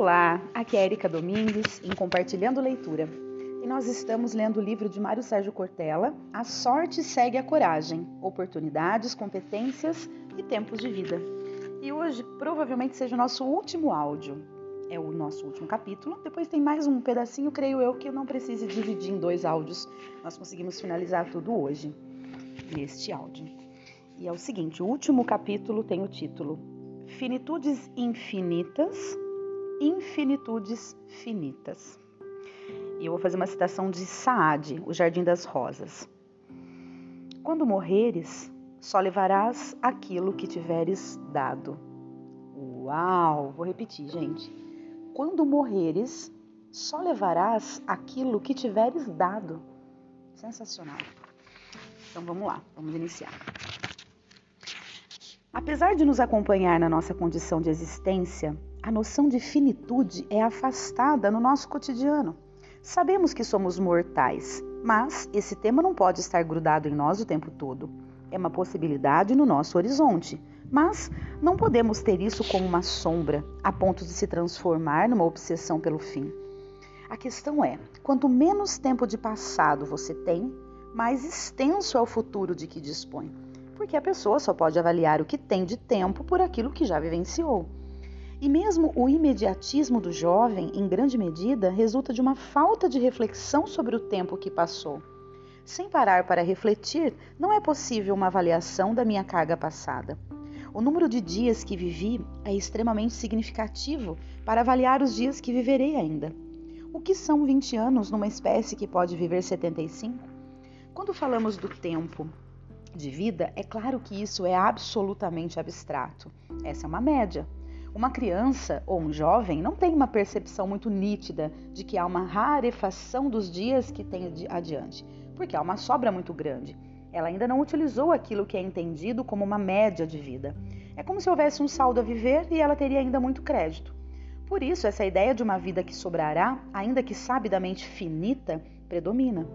Olá, aqui é Erika Domingues em Compartilhando Leitura. E nós estamos lendo o livro de Mário Sérgio Cortella, A Sorte Segue a Coragem, Oportunidades, Competências e Tempos de Vida. E hoje provavelmente seja o nosso último áudio. É o nosso último capítulo. Depois tem mais um pedacinho, creio eu, que eu não precise dividir em dois áudios. Nós conseguimos finalizar tudo hoje, neste áudio. E é o seguinte: o último capítulo tem o título Finitudes Infinitas infinitudes finitas. E eu vou fazer uma citação de Saad, O Jardim das Rosas. Quando morreres, só levarás aquilo que tiveres dado. Uau! Vou repetir, gente. Quando morreres, só levarás aquilo que tiveres dado. Sensacional. Então vamos lá, vamos iniciar. Apesar de nos acompanhar na nossa condição de existência, a noção de finitude é afastada no nosso cotidiano. Sabemos que somos mortais, mas esse tema não pode estar grudado em nós o tempo todo. É uma possibilidade no nosso horizonte, mas não podemos ter isso como uma sombra, a ponto de se transformar numa obsessão pelo fim. A questão é: quanto menos tempo de passado você tem, mais extenso é o futuro de que dispõe. Porque a pessoa só pode avaliar o que tem de tempo por aquilo que já vivenciou. E mesmo o imediatismo do jovem, em grande medida, resulta de uma falta de reflexão sobre o tempo que passou. Sem parar para refletir, não é possível uma avaliação da minha carga passada. O número de dias que vivi é extremamente significativo para avaliar os dias que viverei ainda. O que são 20 anos numa espécie que pode viver 75? Quando falamos do tempo de vida, é claro que isso é absolutamente abstrato. Essa é uma média. Uma criança ou um jovem não tem uma percepção muito nítida de que há uma rarefação dos dias que tem adiante, porque há uma sobra muito grande. Ela ainda não utilizou aquilo que é entendido como uma média de vida. É como se houvesse um saldo a viver e ela teria ainda muito crédito. Por isso, essa ideia de uma vida que sobrará, ainda que sabidamente finita, predomina.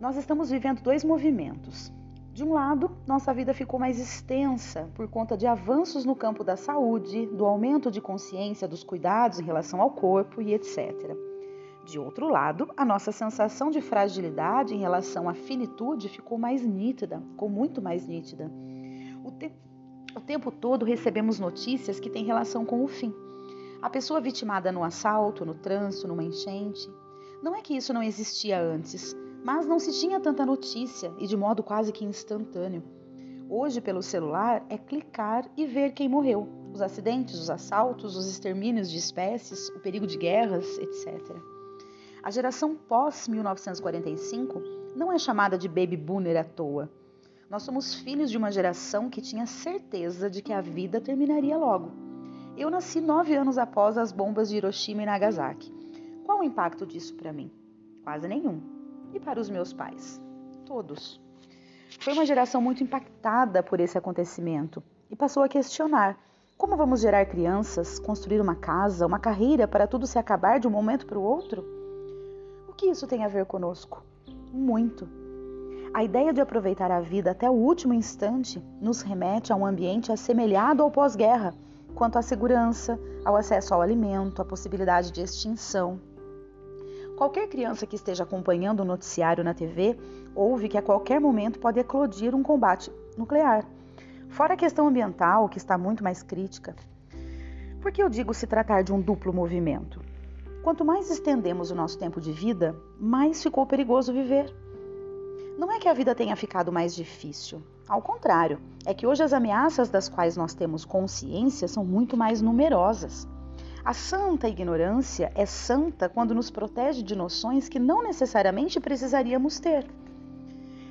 Nós estamos vivendo dois movimentos. De um lado, nossa vida ficou mais extensa por conta de avanços no campo da saúde, do aumento de consciência dos cuidados em relação ao corpo e etc. De outro lado, a nossa sensação de fragilidade em relação à finitude ficou mais nítida, ficou muito mais nítida. O, te o tempo todo recebemos notícias que têm relação com o fim. A pessoa vitimada no assalto, no trânsito, numa enchente. Não é que isso não existia antes, mas não se tinha tanta notícia e de modo quase que instantâneo. Hoje, pelo celular, é clicar e ver quem morreu, os acidentes, os assaltos, os extermínios de espécies, o perigo de guerras, etc. A geração pós-1945 não é chamada de baby boomer à toa. Nós somos filhos de uma geração que tinha certeza de que a vida terminaria logo. Eu nasci nove anos após as bombas de Hiroshima e Nagasaki. Qual o impacto disso para mim? Quase nenhum e para os meus pais. Todos. Foi uma geração muito impactada por esse acontecimento e passou a questionar: como vamos gerar crianças, construir uma casa, uma carreira para tudo se acabar de um momento para o outro? O que isso tem a ver conosco? Muito. A ideia de aproveitar a vida até o último instante nos remete a um ambiente assemelhado ao pós-guerra, quanto à segurança, ao acesso ao alimento, à possibilidade de extinção, Qualquer criança que esteja acompanhando o noticiário na TV ouve que a qualquer momento pode eclodir um combate nuclear. Fora a questão ambiental, que está muito mais crítica. Por que eu digo se tratar de um duplo movimento? Quanto mais estendemos o nosso tempo de vida, mais ficou perigoso viver. Não é que a vida tenha ficado mais difícil. Ao contrário, é que hoje as ameaças das quais nós temos consciência são muito mais numerosas. A santa ignorância é santa quando nos protege de noções que não necessariamente precisaríamos ter.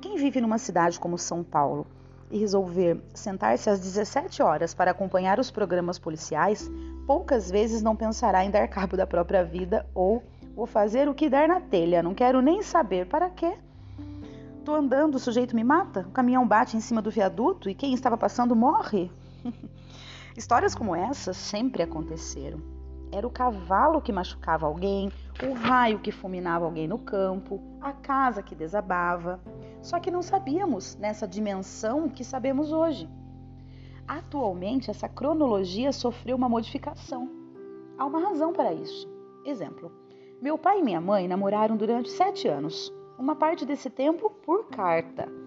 Quem vive numa cidade como São Paulo e resolver sentar-se às 17 horas para acompanhar os programas policiais, poucas vezes não pensará em dar cabo da própria vida ou vou fazer o que der na telha, não quero nem saber para quê. Tô andando, o sujeito me mata, o caminhão bate em cima do viaduto e quem estava passando morre. Histórias como essas sempre aconteceram. Era o cavalo que machucava alguém, o raio que fulminava alguém no campo, a casa que desabava. Só que não sabíamos nessa dimensão que sabemos hoje. Atualmente, essa cronologia sofreu uma modificação. Há uma razão para isso. Exemplo: meu pai e minha mãe namoraram durante sete anos, uma parte desse tempo por carta.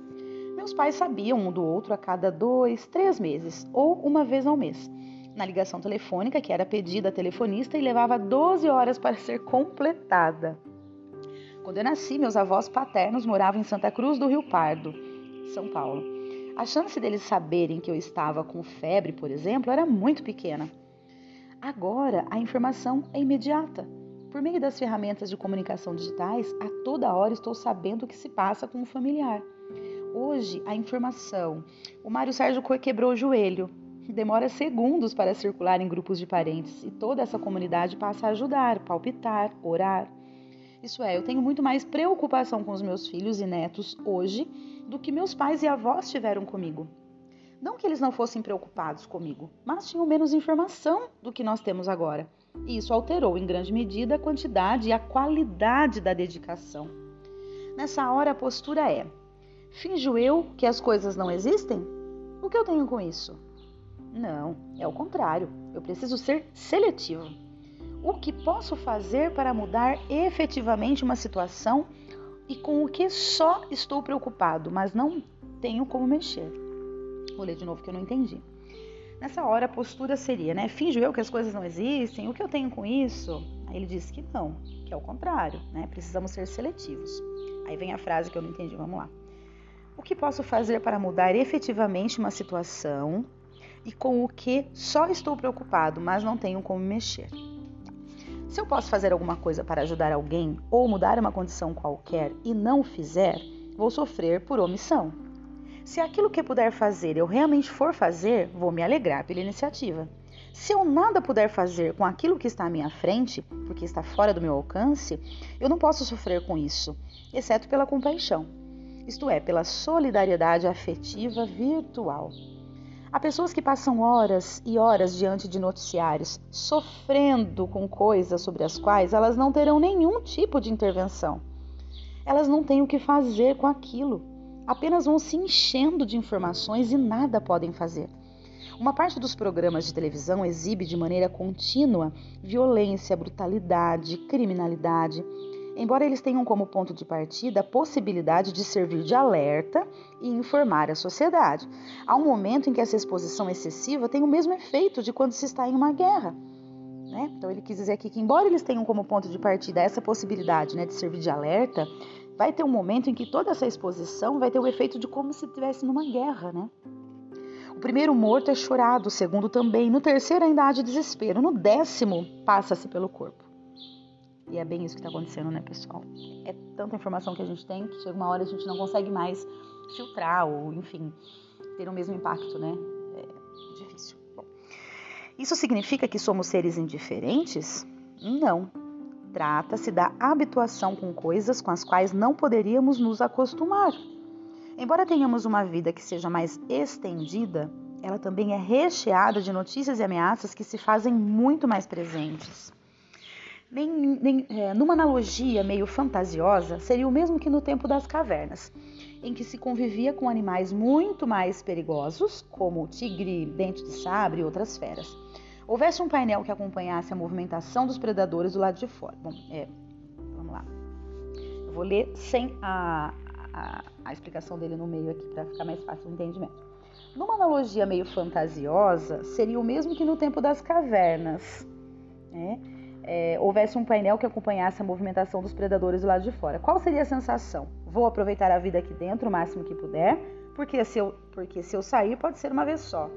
Meus pais sabiam um do outro a cada dois, três meses ou uma vez ao mês. Na ligação telefônica, que era pedida à telefonista e levava 12 horas para ser completada. Quando eu nasci, meus avós paternos moravam em Santa Cruz do Rio Pardo, São Paulo. A chance deles saberem que eu estava com febre, por exemplo, era muito pequena. Agora, a informação é imediata. Por meio das ferramentas de comunicação digitais, a toda hora estou sabendo o que se passa com o familiar. Hoje, a informação. O Mário Sérgio quebrou o joelho. Demora segundos para circular em grupos de parentes e toda essa comunidade passa a ajudar, palpitar, orar. Isso é, eu tenho muito mais preocupação com os meus filhos e netos hoje do que meus pais e avós tiveram comigo. Não que eles não fossem preocupados comigo, mas tinham menos informação do que nós temos agora. E isso alterou em grande medida a quantidade e a qualidade da dedicação. Nessa hora a postura é: finjo eu que as coisas não existem? O que eu tenho com isso? Não, é o contrário. Eu preciso ser seletivo. O que posso fazer para mudar efetivamente uma situação e com o que só estou preocupado, mas não tenho como mexer? Vou ler de novo que eu não entendi. Nessa hora a postura seria, né? Finjo eu que as coisas não existem, o que eu tenho com isso? Aí ele disse que não, que é o contrário, né? Precisamos ser seletivos. Aí vem a frase que eu não entendi, vamos lá. O que posso fazer para mudar efetivamente uma situação e com o que só estou preocupado, mas não tenho como mexer? Se eu posso fazer alguma coisa para ajudar alguém ou mudar uma condição qualquer e não fizer, vou sofrer por omissão. Se aquilo que puder fazer eu realmente for fazer, vou me alegrar pela iniciativa. Se eu nada puder fazer com aquilo que está à minha frente, porque está fora do meu alcance, eu não posso sofrer com isso, exceto pela compaixão, isto é, pela solidariedade afetiva virtual. Há pessoas que passam horas e horas diante de noticiários, sofrendo com coisas sobre as quais elas não terão nenhum tipo de intervenção. Elas não têm o que fazer com aquilo apenas vão se enchendo de informações e nada podem fazer. Uma parte dos programas de televisão exibe de maneira contínua violência, brutalidade, criminalidade, embora eles tenham como ponto de partida a possibilidade de servir de alerta e informar a sociedade. Há um momento em que essa exposição excessiva tem o mesmo efeito de quando se está em uma guerra. Né? Então ele quis dizer aqui que, embora eles tenham como ponto de partida essa possibilidade né, de servir de alerta, vai ter um momento em que toda essa exposição vai ter o efeito de como se estivesse numa guerra, né? O primeiro morto é chorado, o segundo também, no terceiro ainda há de desespero, no décimo passa-se pelo corpo. E é bem isso que está acontecendo, né, pessoal? É tanta informação que a gente tem que chega uma hora a gente não consegue mais filtrar ou, enfim, ter o mesmo impacto, né? É difícil. Bom, isso significa que somos seres indiferentes? Não. Trata-se da habituação com coisas com as quais não poderíamos nos acostumar. Embora tenhamos uma vida que seja mais estendida, ela também é recheada de notícias e ameaças que se fazem muito mais presentes. Nem, nem, é, numa analogia meio fantasiosa, seria o mesmo que no tempo das cavernas, em que se convivia com animais muito mais perigosos, como o tigre, dente de sabre e outras feras houvesse um painel que acompanhasse a movimentação dos predadores do lado de fora. Bom, é, vamos lá. Eu vou ler sem a, a, a explicação dele no meio aqui para ficar mais fácil o entendimento. Numa analogia meio fantasiosa, seria o mesmo que no tempo das cavernas. Né? É, houvesse um painel que acompanhasse a movimentação dos predadores do lado de fora. Qual seria a sensação? Vou aproveitar a vida aqui dentro o máximo que puder, porque se eu, porque se eu sair pode ser uma vez só.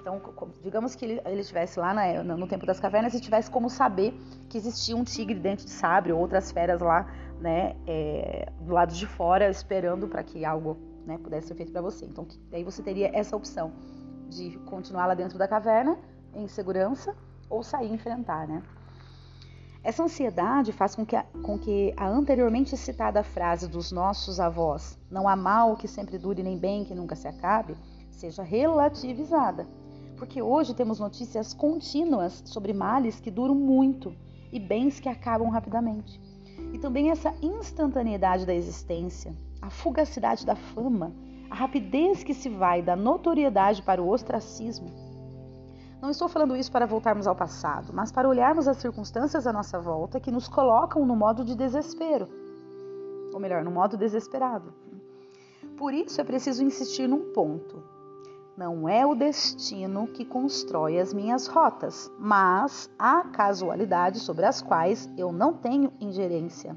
Então, digamos que ele, ele estivesse lá na, no tempo das cavernas e tivesse como saber que existia um tigre dentro de sabre ou outras feras lá, né, é, do lado de fora, esperando para que algo né, pudesse ser feito para você. Então, daí você teria essa opção de continuar lá dentro da caverna, em segurança, ou sair enfrentar, né? Essa ansiedade faz com que, a, com que a anteriormente citada frase dos nossos avós, não há mal que sempre dure nem bem que nunca se acabe, seja relativizada porque hoje temos notícias contínuas sobre males que duram muito e bens que acabam rapidamente. E também essa instantaneidade da existência, a fugacidade da fama, a rapidez que se vai da notoriedade para o ostracismo. Não estou falando isso para voltarmos ao passado, mas para olharmos as circunstâncias à nossa volta que nos colocam no modo de desespero. Ou melhor, no modo desesperado. Por isso é preciso insistir num ponto. Não é o destino que constrói as minhas rotas, mas a casualidade sobre as quais eu não tenho ingerência.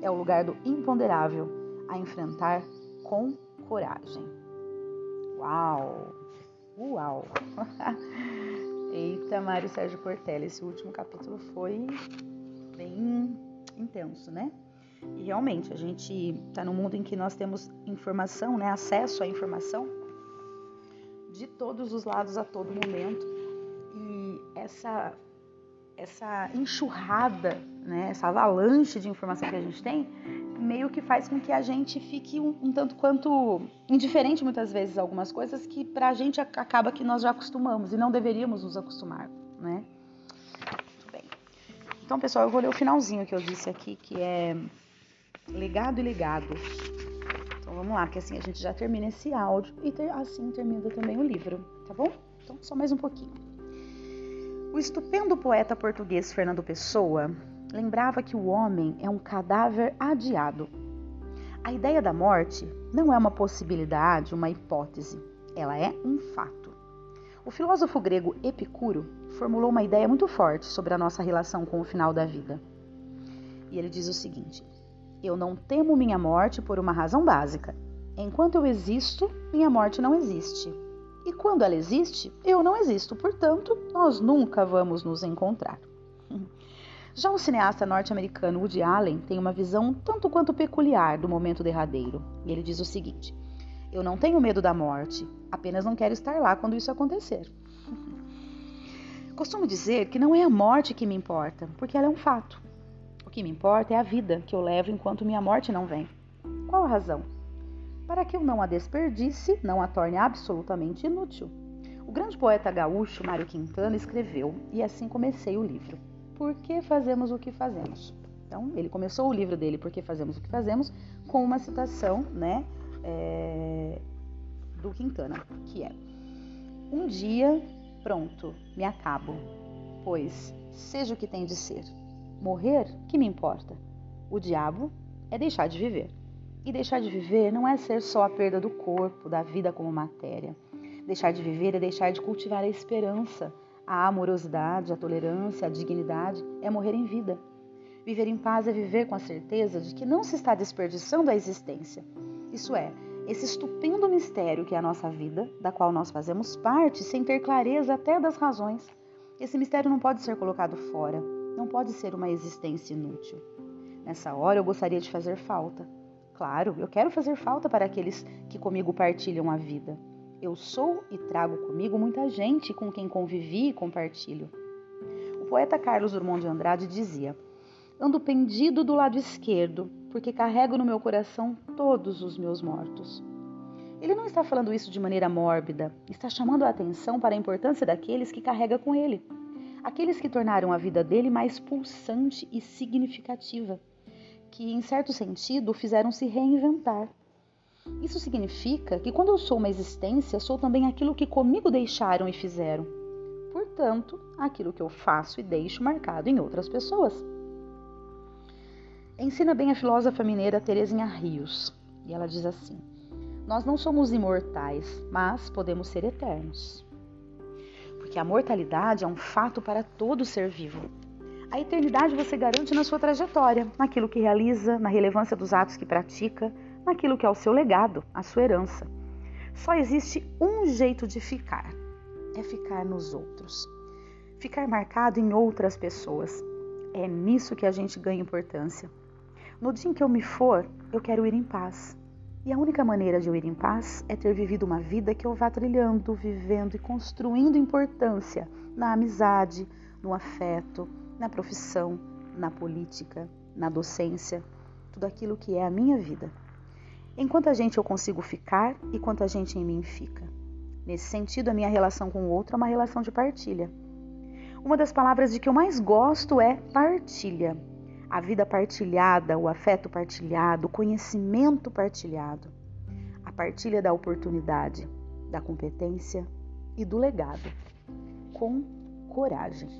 É o lugar do imponderável a enfrentar com coragem. Uau! Uau! Eita, Mário Sérgio Cortella, esse último capítulo foi bem intenso, né? E realmente, a gente está num mundo em que nós temos informação, né? Acesso à informação de todos os lados a todo momento. E essa essa enxurrada, né, essa avalanche de informação que a gente tem, meio que faz com que a gente fique um, um tanto quanto indiferente muitas vezes a algumas coisas que pra gente acaba que nós já acostumamos e não deveríamos nos acostumar, né? Muito bem. Então, pessoal, eu vou ler o finalzinho que eu disse aqui, que é legado e legado. Então vamos lá, que assim a gente já termina esse áudio e ter, assim termina também o livro, tá bom? Então só mais um pouquinho. O estupendo poeta português Fernando Pessoa lembrava que o homem é um cadáver adiado. A ideia da morte não é uma possibilidade, uma hipótese, ela é um fato. O filósofo grego Epicuro formulou uma ideia muito forte sobre a nossa relação com o final da vida. E ele diz o seguinte: eu não temo minha morte por uma razão básica. Enquanto eu existo, minha morte não existe. E quando ela existe, eu não existo. Portanto, nós nunca vamos nos encontrar. Já o cineasta norte-americano Woody Allen tem uma visão tanto quanto peculiar do momento derradeiro. E ele diz o seguinte: Eu não tenho medo da morte, apenas não quero estar lá quando isso acontecer. Costumo dizer que não é a morte que me importa, porque ela é um fato que me importa é a vida que eu levo enquanto minha morte não vem. Qual a razão? Para que eu não a desperdice, não a torne absolutamente inútil. O grande poeta gaúcho Mário Quintana escreveu, e assim comecei o livro. Por que fazemos o que fazemos? Então, ele começou o livro dele, Por que fazemos o que fazemos, com uma citação, né, é, do Quintana, que é: Um dia, pronto, me acabo, pois seja o que tem de ser. Morrer, que me importa? O diabo é deixar de viver. E deixar de viver não é ser só a perda do corpo, da vida como matéria. Deixar de viver é deixar de cultivar a esperança, a amorosidade, a tolerância, a dignidade, é morrer em vida. Viver em paz é viver com a certeza de que não se está desperdiçando a existência. Isso é, esse estupendo mistério que é a nossa vida, da qual nós fazemos parte sem ter clareza até das razões. Esse mistério não pode ser colocado fora não pode ser uma existência inútil. Nessa hora eu gostaria de fazer falta. Claro, eu quero fazer falta para aqueles que comigo partilham a vida. Eu sou e trago comigo muita gente com quem convivi e compartilho. O poeta Carlos Drummond de Andrade dizia: Ando pendido do lado esquerdo, porque carrego no meu coração todos os meus mortos. Ele não está falando isso de maneira mórbida, está chamando a atenção para a importância daqueles que carrega com ele aqueles que tornaram a vida dele mais pulsante e significativa, que, em certo sentido, o fizeram se reinventar. Isso significa que quando eu sou uma existência, sou também aquilo que comigo deixaram e fizeram. Portanto, aquilo que eu faço e deixo marcado em outras pessoas. Ensina bem a filósofa mineira Terezinha Rios, e ela diz assim: Nós não somos imortais, mas podemos ser eternos porque a mortalidade é um fato para todo ser vivo. A eternidade você garante na sua trajetória, naquilo que realiza, na relevância dos atos que pratica, naquilo que é o seu legado, a sua herança. Só existe um jeito de ficar: é ficar nos outros. Ficar marcado em outras pessoas. É nisso que a gente ganha importância. No dia em que eu me for, eu quero ir em paz. E a única maneira de eu ir em paz é ter vivido uma vida que eu vá trilhando, vivendo e construindo importância na amizade, no afeto, na profissão, na política, na docência, tudo aquilo que é a minha vida. Em quanta gente eu consigo ficar e quanta gente em mim fica. Nesse sentido, a minha relação com o outro é uma relação de partilha. Uma das palavras de que eu mais gosto é partilha a vida partilhada, o afeto partilhado, o conhecimento partilhado, a partilha da oportunidade, da competência e do legado. com coragem.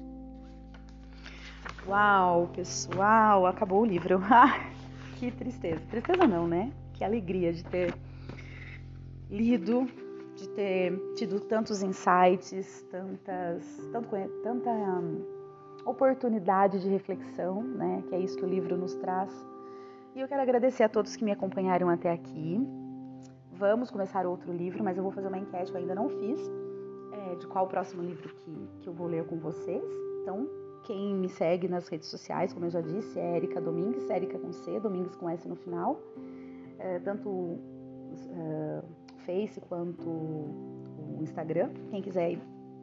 Uau, pessoal, acabou o livro. Ah, que tristeza. Tristeza não, né? Que alegria de ter lido, de ter tido tantos insights, tantas, tanto, tanta um, oportunidade de reflexão, né? Que é isso que o livro nos traz. E eu quero agradecer a todos que me acompanharam até aqui. Vamos começar outro livro, mas eu vou fazer uma enquete que eu ainda não fiz, é, de qual o próximo livro que, que eu vou ler com vocês. Então, quem me segue nas redes sociais, como eu já disse, é Erika Domingues, Erika com C, Domingues com S no final. É, tanto o é, Face quanto o Instagram. Quem quiser,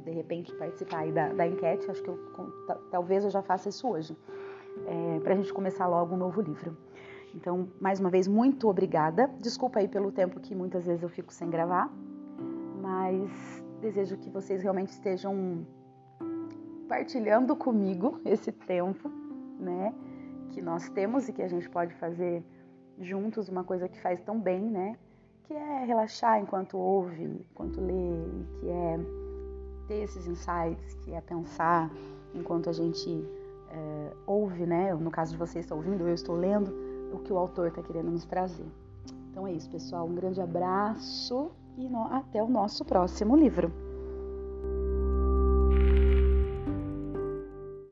de repente, participar aí da, da enquete, acho que eu, talvez eu já faça isso hoje, é, para a gente começar logo um novo livro. Então, mais uma vez, muito obrigada. Desculpa aí pelo tempo que muitas vezes eu fico sem gravar, mas desejo que vocês realmente estejam partilhando comigo esse tempo, né? Que nós temos e que a gente pode fazer juntos uma coisa que faz tão bem, né? Que é relaxar enquanto ouve, enquanto lê, que é ter esses insights, que é pensar enquanto a gente é, ouve, né? No caso de vocês estão ouvindo, eu estou lendo o que o autor está querendo nos trazer. Então é isso, pessoal. Um grande abraço e no, até o nosso próximo livro.